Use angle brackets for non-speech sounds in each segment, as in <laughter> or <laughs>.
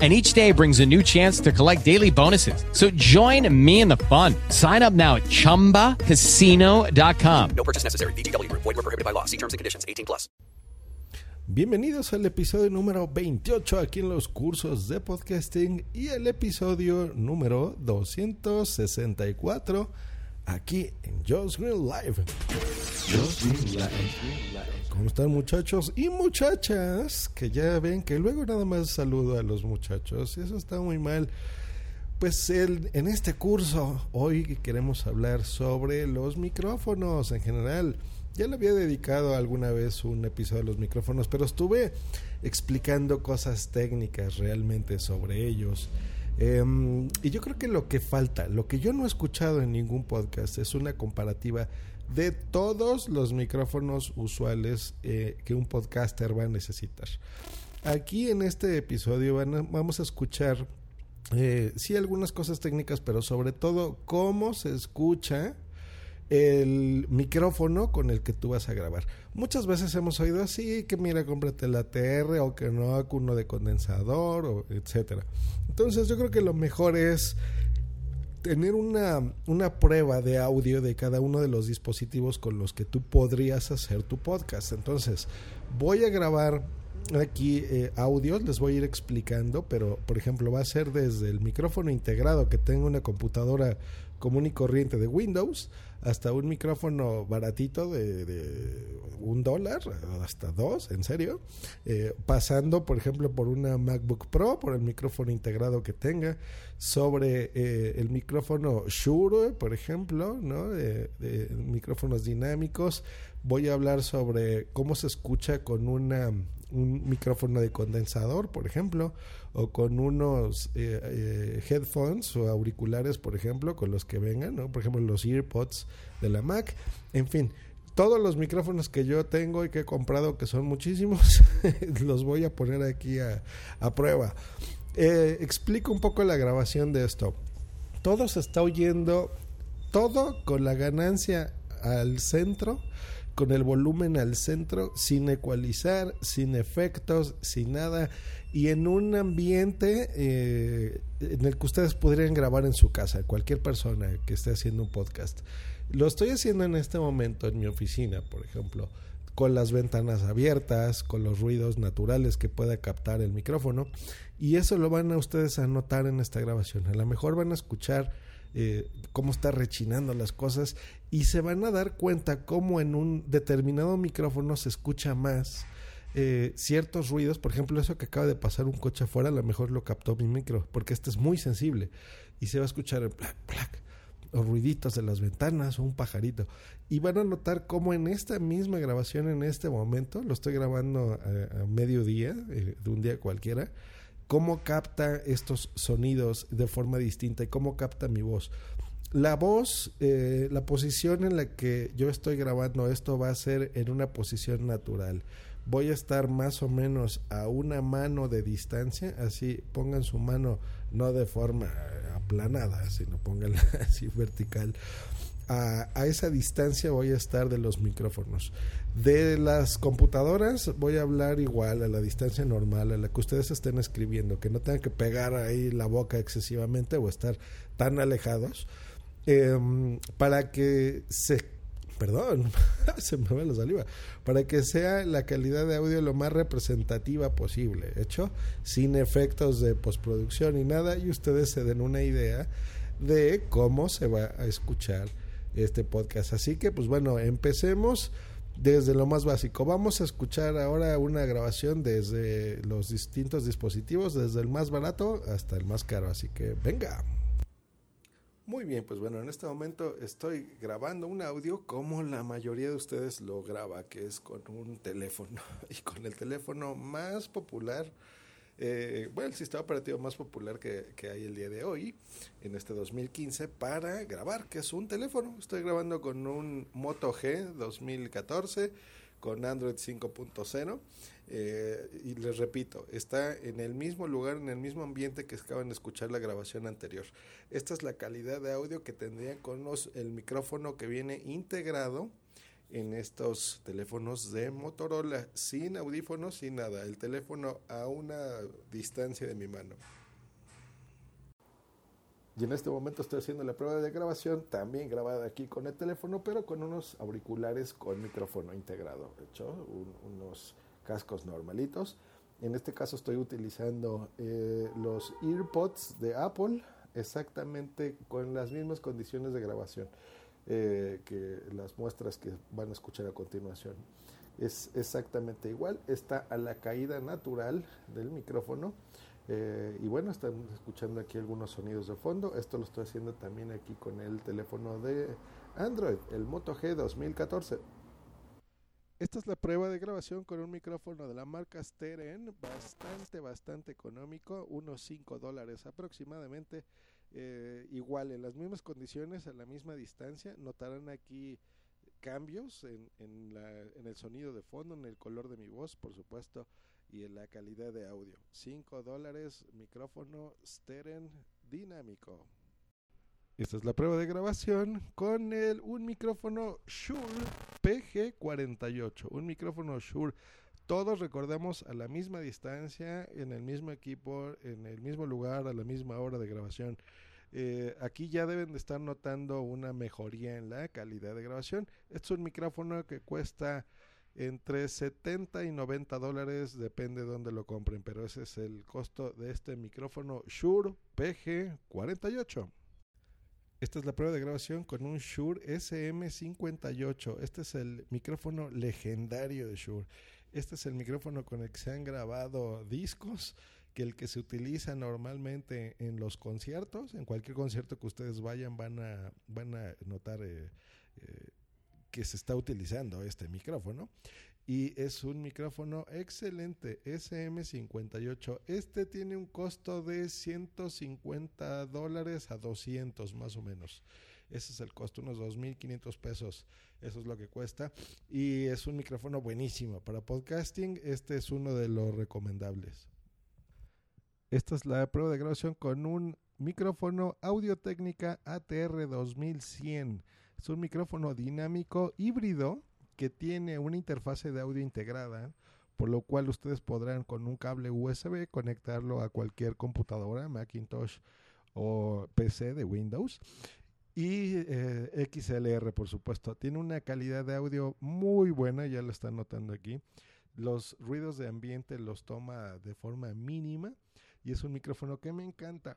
and each day brings a new chance to collect daily bonuses. So join me in the fun. Sign up now at ChumbaCasino.com. No purchase necessary. VGW Group. Void were prohibited by law. See terms and conditions. 18 plus. Bienvenidos al episodio número 28 aquí en los cursos de podcasting y el episodio número 264 aquí en Just Green Live. Just Green Live. ¿Cómo están muchachos y muchachas? Que ya ven que luego nada más saludo a los muchachos y eso está muy mal. Pues el, en este curso hoy queremos hablar sobre los micrófonos en general. Ya le había dedicado alguna vez un episodio a los micrófonos, pero estuve explicando cosas técnicas realmente sobre ellos. Um, y yo creo que lo que falta, lo que yo no he escuchado en ningún podcast es una comparativa de todos los micrófonos usuales eh, que un podcaster va a necesitar. Aquí en este episodio vamos a escuchar, eh, sí, algunas cosas técnicas, pero sobre todo cómo se escucha el micrófono con el que tú vas a grabar. Muchas veces hemos oído así, que mira, cómprate la TR o que no, uno de condensador, o etcétera. Entonces yo creo que lo mejor es tener una, una prueba de audio de cada uno de los dispositivos con los que tú podrías hacer tu podcast. Entonces, voy a grabar aquí eh, audios, les voy a ir explicando, pero por ejemplo va a ser desde el micrófono integrado que tengo una computadora común y corriente de Windows hasta un micrófono baratito de, un dólar, hasta dos, en serio, eh, pasando por ejemplo por una MacBook Pro, por el micrófono integrado que tenga, sobre eh, el micrófono Shure, por ejemplo, ¿no? de micrófonos dinámicos. Voy a hablar sobre cómo se escucha con una un micrófono de condensador, por ejemplo, o con unos eh, eh, headphones o auriculares, por ejemplo, con los que vengan, ¿no? Por ejemplo, los earpods de la Mac. En fin, todos los micrófonos que yo tengo y que he comprado, que son muchísimos, <laughs> los voy a poner aquí a, prueba. Eh, explico un poco la grabación de esto. Todo se está oyendo, todo con la ganancia al centro con el volumen al centro, sin ecualizar, sin efectos, sin nada, y en un ambiente eh, en el que ustedes podrían grabar en su casa, cualquier persona que esté haciendo un podcast. Lo estoy haciendo en este momento en mi oficina, por ejemplo, con las ventanas abiertas, con los ruidos naturales que pueda captar el micrófono, y eso lo van a ustedes a notar en esta grabación. A lo mejor van a escuchar eh, cómo está rechinando las cosas y se van a dar cuenta cómo en un determinado micrófono se escucha más eh, ciertos ruidos, por ejemplo eso que acaba de pasar un coche afuera, a lo mejor lo captó mi micro, porque este es muy sensible y se va a escuchar el plac, o ruiditos de las ventanas o un pajarito. Y van a notar cómo en esta misma grabación, en este momento, lo estoy grabando a, a mediodía, eh, de un día cualquiera, cómo capta estos sonidos de forma distinta y cómo capta mi voz. La voz, eh, la posición en la que yo estoy grabando esto va a ser en una posición natural. Voy a estar más o menos a una mano de distancia, así pongan su mano no de forma aplanada, sino pónganla <laughs> así vertical a, esa distancia voy a estar de los micrófonos. De las computadoras voy a hablar igual a la distancia normal, a la que ustedes estén escribiendo, que no tengan que pegar ahí la boca excesivamente o estar tan alejados, em, para que se perdón, <laughs> se me va la saliva, para que sea la calidad de audio lo más representativa posible, hecho sin efectos de postproducción y nada, y ustedes se den una idea de cómo se va a escuchar este podcast. Así que, pues bueno, empecemos desde lo más básico. Vamos a escuchar ahora una grabación desde los distintos dispositivos, desde el más barato hasta el más caro. Así que, venga. Muy bien, pues bueno, en este momento estoy grabando un audio como la mayoría de ustedes lo graba, que es con un teléfono. <laughs> Y con el teléfono más popular, eh, bueno, el sistema operativo más popular que, que, hay el día de hoy, en este 2015, para grabar, que es un teléfono. Estoy grabando con un Moto G 2014 con Android 5.0. Eh, y les repito, está en el mismo lugar, en el mismo ambiente que acaban de escuchar la grabación anterior. Esta es la calidad de audio que tendría con los, el micrófono que viene integrado en estos teléfonos de Motorola, sin audífonos, sin nada. El teléfono a una distancia de mi mano. Y en este momento estoy haciendo la prueba de grabación, también grabada aquí con el teléfono, pero con unos auriculares con micrófono integrado. hecho, unos cascos normalitos. En este caso estoy utilizando eh, los EarPods de Apple, exactamente con las mismas condiciones de grabación eh, que las muestras que van a escuchar a continuación. Es exactamente igual, está a la caída natural del micrófono eh, y bueno, están escuchando aquí algunos sonidos de fondo. Esto lo estoy haciendo también aquí con el teléfono de Android, el Moto G 2014. Esta es la prueba de grabación con un micrófono de la marca Steren, bastante, bastante económico, unos 5 dólares aproximadamente. Eh, igual, en las mismas condiciones, a la misma distancia, notarán aquí cambios en, en, la, en el sonido de fondo, en el color de mi voz, por supuesto y en la calidad de audio. 5 dólares, micrófono Steren dinámico. Esta es la prueba de grabación con el, un micrófono Shure PG48, un micrófono Shure. Todos recordamos a la misma distancia, en el mismo equipo, en el mismo lugar, a la misma hora de grabación. Eh, aquí ya deben de estar notando una mejoría en la calidad de grabación. Este es un micrófono que cuesta entre 70 y 90 dólares, depende de dónde lo compren, pero ese es el costo de este micrófono Shure PG48. Esta es la prueba de grabación con un Shure SM58. Este es el micrófono legendario de Shure. Este es el micrófono con el que se han grabado discos, que el que se utiliza normalmente en los conciertos, en cualquier concierto que ustedes vayan van a, van a notar eh, eh, que se está utilizando este micrófono. Y es un micrófono excelente, SM58. Este tiene un costo de 150 dólares a 200 más o menos. Ese es el costo, unos 2.500 pesos. Eso es lo que cuesta. Y es un micrófono buenísimo para podcasting. Este es uno de los recomendables. Esta es la prueba de grabación con un micrófono Audio Técnica ATR 2100. Es un micrófono dinámico híbrido que tiene una interfase de audio integrada, por lo cual ustedes podrán con un cable USB conectarlo a cualquier computadora, Macintosh o PC de Windows. Y eh, XLR, por supuesto. Tiene una calidad de audio muy buena, ya lo están notando aquí. Los ruidos de ambiente los toma de forma mínima y es un micrófono que me encanta.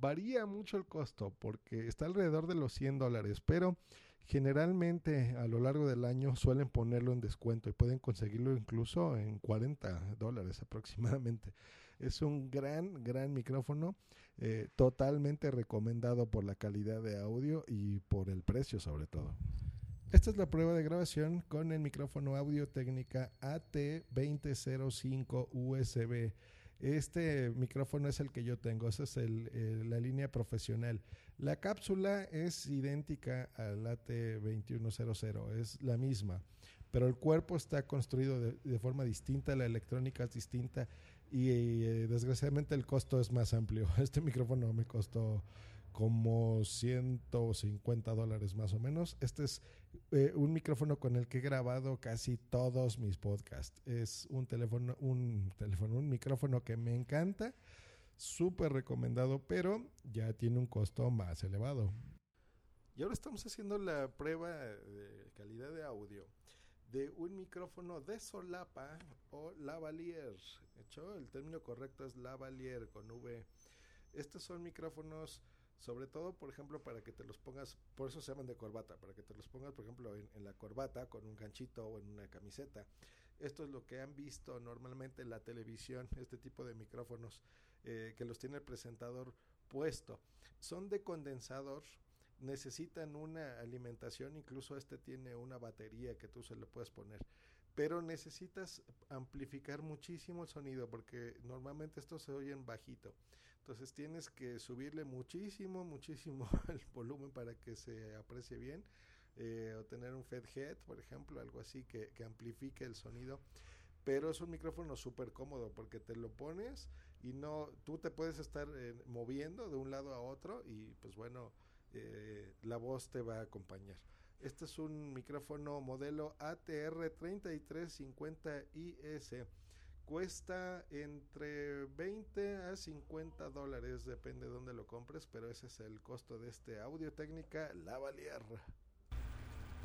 Varía mucho el costo porque está alrededor de los 100 dólares, pero generalmente a lo largo del año suelen ponerlo en descuento y pueden conseguirlo incluso en 40 dólares aproximadamente. <laughs> Es un gran, gran micrófono, eh, totalmente recomendado por la calidad de audio y por el precio sobre todo. Esta es la prueba de grabación con el micrófono Audio Técnica AT2005 USB. Este micrófono es el que yo tengo, esa es la línea profesional. La cápsula es idéntica al AT2100, es la misma, pero el cuerpo está construido de, forma distinta, la electrónica es distinta y eh, desgraciadamente el costo es más amplio. <laughs> Este micrófono me costó como 150 dólares más o menos. Este es eh, un micrófono con el que he grabado casi todos mis podcasts. Es un teléfono, un teléfono, un micrófono que me encanta, súper recomendado, pero ya tiene un costo más elevado. Y ahora estamos haciendo la prueba de calidad de audio de un micrófono de solapa o lavalier. Hecho, el término correcto es lavalier con V. Estos son micrófonos Sobre todo, por ejemplo, para que te los pongas, por eso se llaman de corbata, para que te los pongas, por ejemplo, en, la corbata con un ganchito o en una camiseta. Esto es lo que han visto normalmente en la televisión, <laughs> este tipo de micrófonos eh, que los tiene el presentador puesto. Son de condensador, necesitan una alimentación, incluso este tiene una batería que tú se le puedes poner. Pero necesitas amplificar muchísimo el sonido porque normalmente estos se oyen bajito. Entonces tienes que subirle muchísimo, muchísimo <laughs> el volumen para que se aprecie bien. Eh, o tener un Fed Head, por ejemplo, algo así que, que amplifique el sonido. Pero es un micrófono súper cómodo porque te lo pones y no, tú te puedes estar eh, moviendo de un lado a otro y pues bueno, eh, la voz te va a acompañar. Este es un micrófono modelo ATR 3350IS. Cuesta entre 20 a 50 dólares, depende de dónde lo compres, pero ese es el costo de este Audio Técnica Lavalier.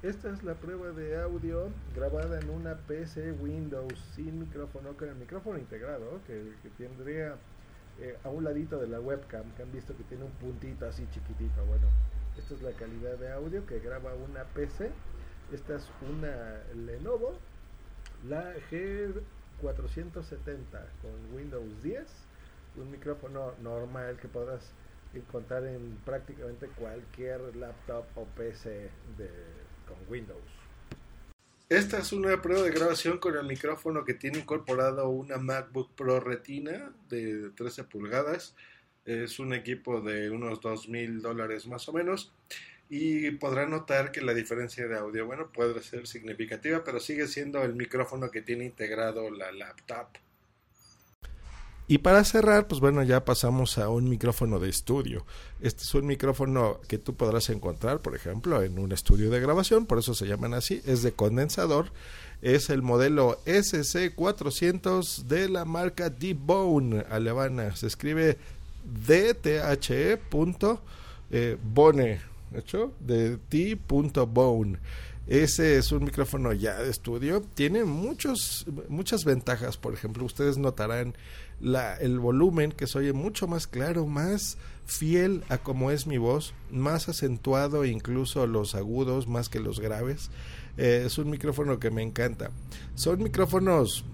Esta es la prueba de audio grabada en una PC Windows sin micrófono, con el micrófono integrado, que, que tendría eh, a un ladito de la webcam, que han visto que tiene un puntito así chiquitito. Bueno, esta es la calidad de audio que graba una PC. Esta es una Lenovo, la G470 con Windows 10, un micrófono normal que podrás encontrar en prácticamente cualquier laptop o PC con Windows. Esta es una prueba de grabación con el micrófono que tiene incorporado una MacBook Pro Retina de 13 pulgadas. Es un equipo de unos dos mil dólares más o menos. Y podrá notar que la diferencia de audio, bueno, puede ser significativa, pero sigue siendo el micrófono que tiene integrado la laptop. Y para cerrar, pues bueno, ya pasamos a un micrófono de estudio. Este es un micrófono que tú podrás encontrar, por ejemplo, en un estudio de grabación, por eso se llaman así, es de condensador. Es el modelo SC400 de la marca D-Bone alemana. Se escribe DTHE. Eh, ¿hecho? De T.bone. Ese es un micrófono ya de estudio. Tiene muchos, muchas ventajas. Por ejemplo, ustedes notarán el volumen que se oye mucho más claro, más fiel a como es mi voz, más acentuado incluso los agudos más que los graves. Eh, es un micrófono que me encanta. Son micrófonos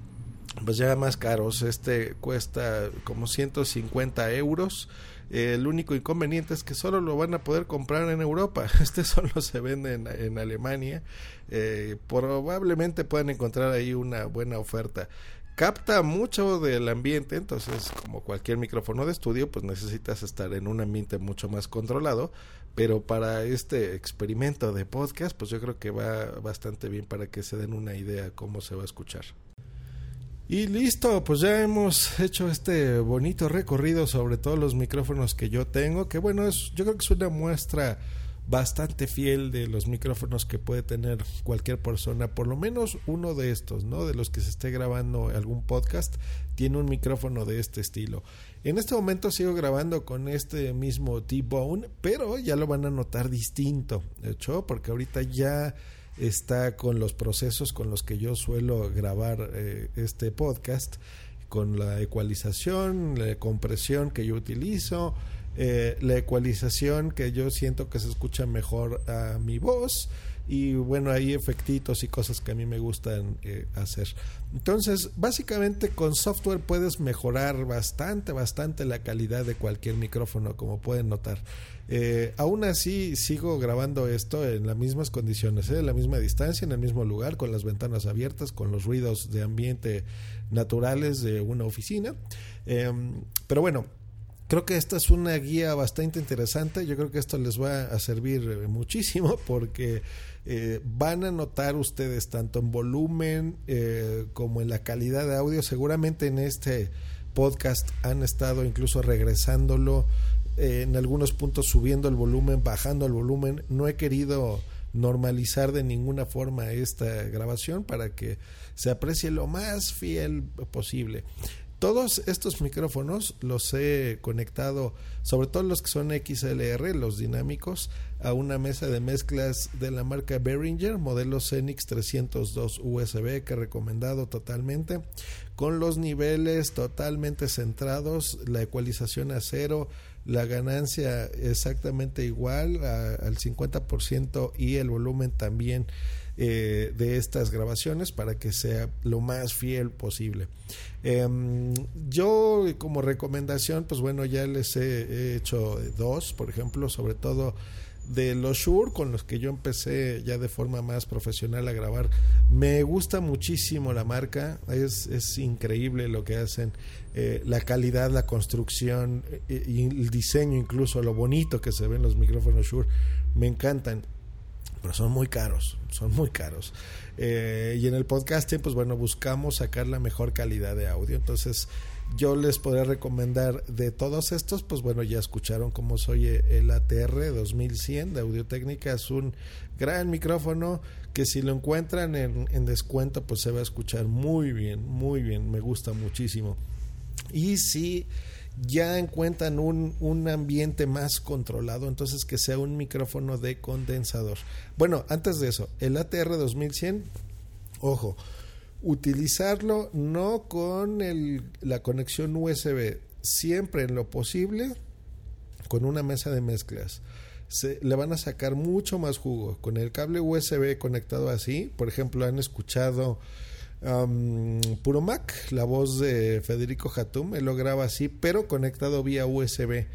pues ya más caros. Este cuesta como 150 euros. El único inconveniente es que solo lo van a poder comprar en Europa. <laughs> Este solo se vende en, Alemania. Eh, probablemente puedan encontrar ahí una buena oferta capta mucho del ambiente, entonces como cualquier micrófono de estudio, pues necesitas estar en un ambiente mucho más controlado, pero para este experimento de podcast, pues yo creo que va bastante bien para que se den una idea cómo se va a escuchar. Y listo, pues ya hemos hecho este bonito recorrido sobre todos los micrófonos que yo tengo, que bueno, es, yo creo que es una muestra bastante fiel de los micrófonos que puede tener cualquier persona, por lo menos uno de estos, ¿no? De los que se esté grabando algún podcast, tiene un micrófono de este estilo. En este momento sigo grabando con este mismo T-Bone, pero ya lo van a notar distinto, de hecho, porque ahorita ya está con los procesos con los que yo suelo grabar eh, este podcast, con la ecualización, la compresión que yo utilizo, eh, la ecualización que yo siento que se escucha mejor a mi voz y bueno, hay efectitos y cosas que a mí me gustan eh, hacer. Entonces, básicamente con software puedes mejorar bastante, bastante la calidad de cualquier micrófono, como pueden notar. Eh, aún así, sigo grabando esto en las mismas condiciones, en la misma distancia, en el mismo lugar, con las ventanas abiertas, con los ruidos de ambiente naturales de una oficina. Em, pero bueno, Creo que esta es una guía bastante interesante. Yo creo que esto les va a servir eh, muchísimo <laughs> porque eh, van a notar ustedes tanto en volumen eh, como en la calidad de audio. Seguramente en este podcast han estado incluso regresándolo, en algunos puntos subiendo el volumen, bajando el volumen. No he querido normalizar de ninguna forma esta grabación para que se aprecie lo más fiel posible. Todos estos micrófonos los he conectado, sobre todo los que son XLR, los dinámicos, a una mesa de mezclas de la marca Behringer, modelo Xenix 302 USB, que he recomendado totalmente, con los niveles totalmente centrados, la ecualización a cero, la ganancia exactamente igual al 50% y el volumen también eh, de estas grabaciones para que sea lo más fiel posible. Em, yo como recomendación, pues bueno, ya les he, hecho dos, por ejemplo, sobre todo de los Shure con los que yo empecé ya de forma más profesional a grabar. Me gusta muchísimo la marca, es, es increíble lo que hacen, eh, la calidad, la construcción eh, y el diseño incluso, lo bonito que se ven los micrófonos Shure, me encantan pero son muy caros, son muy caros. Eh, y en el podcasting, pues bueno, buscamos sacar la mejor calidad de audio. Entonces, yo les podría recomendar de todos estos, pues bueno, ya escucharon cómo soy el ATR 2100 de Audio Técnica. Es un gran micrófono que si lo encuentran en, en descuento, pues se va a escuchar muy bien, muy bien. Me gusta muchísimo. Y si ya encuentran un, un, ambiente más controlado, entonces que sea un micrófono de condensador. Bueno, antes de eso, el ATR 2100, ojo, utilizarlo no con el, la conexión USB, siempre en lo posible con una mesa de mezclas. Se, le van a sacar mucho más jugo. Con el cable USB conectado así, por ejemplo, han escuchado Puro Mac, la voz de Federico Hatum, él lo graba así, pero conectado vía USB.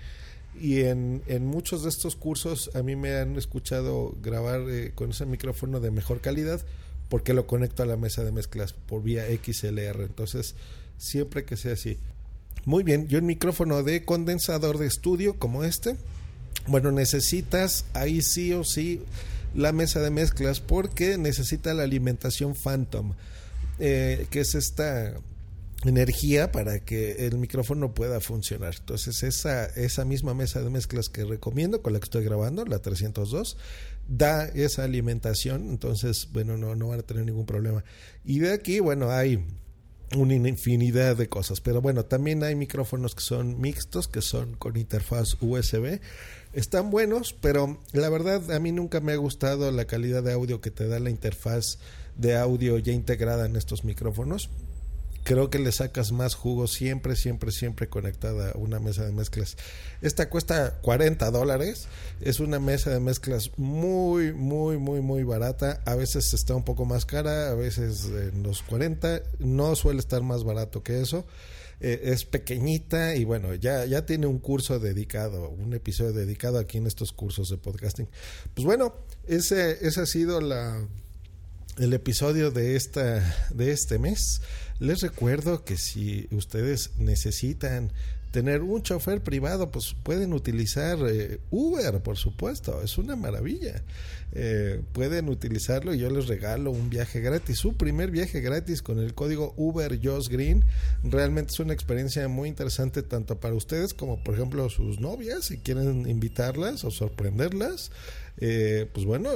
Y en, en muchos de estos cursos a mí me han escuchado grabar eh, con ese micrófono de mejor calidad porque lo conecto a la mesa de mezclas por vía XLR. Entonces, siempre que sea así. Muy bien, yo un micrófono de condensador de estudio como este, bueno, necesitas ahí sí o sí la mesa de mezclas porque necesita la alimentación Phantom. Eh, que es esta energía para que el micrófono pueda funcionar. Entonces esa, esa misma mesa de mezclas que recomiendo, con la que estoy grabando, la 302, da esa alimentación, entonces, bueno, no, no van a tener ningún problema. Y de aquí, bueno, hay una infinidad de cosas, pero bueno, también hay micrófonos que son mixtos, que son con interfaz USB. Están buenos, pero la verdad a mí nunca me ha gustado la calidad de audio que te da la interfaz de audio ya integrada en estos micrófonos. Creo que le sacas más jugo siempre, siempre, siempre conectada a una mesa de mezclas. Esta cuesta 40 dólares. Es una mesa de mezclas muy, muy, muy, muy barata. A veces está un poco más cara, a veces en los 40. No suele estar más barato que eso. Eh, es pequeñita y bueno, ya, ya tiene un curso dedicado, un episodio dedicado aquí en estos cursos de podcasting. Pues bueno, ese, esa ha sido la, el episodio de, esta, de este mes. Les recuerdo que si ustedes necesitan tener un chofer privado, pues pueden utilizar eh, Uber, por supuesto, es una maravilla. Eh, pueden utilizarlo y yo les regalo un viaje gratis, su primer viaje gratis con el código Uber Josh Green. Realmente es una experiencia muy interesante tanto para ustedes como por ejemplo sus novias, si quieren invitarlas o sorprenderlas. Eh, pues bueno,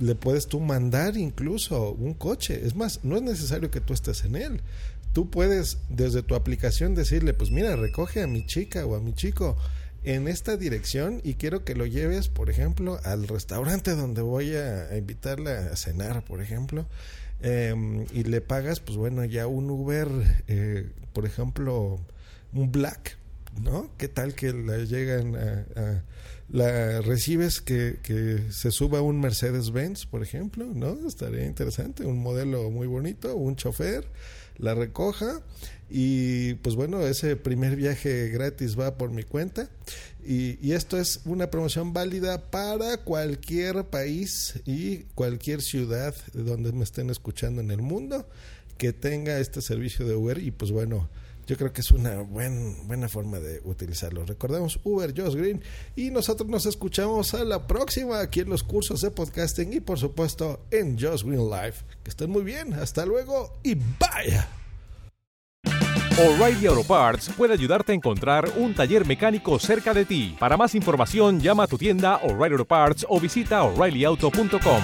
le puedes tú mandar incluso un coche. Es más, no es necesario que tú estés en él. Tú puedes desde tu aplicación decirle, pues mira, recoge a mi chica o a mi chico en esta dirección y quiero que lo lleves, por ejemplo, al restaurante donde voy a, invitarla a cenar, por ejemplo. Em, y le pagas, pues bueno, ya un Uber, eh, por ejemplo, un Black, ¿no? ¿Qué tal que la llegan a la recibes que, que se suba un Mercedes-Benz, por ejemplo, ¿no? Estaría interesante, un modelo muy bonito, un chofer, la recoja y pues bueno, ese primer viaje gratis va por mi cuenta y, y esto es una promoción válida para cualquier país y cualquier ciudad donde me estén escuchando en el mundo que tenga este servicio de Uber y pues bueno, yo creo que es una buen, buena forma de utilizarlo. Recordemos Uber, Josh Green y nosotros nos escuchamos a la próxima aquí en los cursos de podcasting y por supuesto en Josh Green Live. Que estén muy bien, hasta luego y vaya. O'Reilly Auto Parts puede ayudarte a encontrar un taller mecánico cerca de ti. Para más información, llama a tu tienda O'Reilly Auto Parts o visita oreillyauto.com.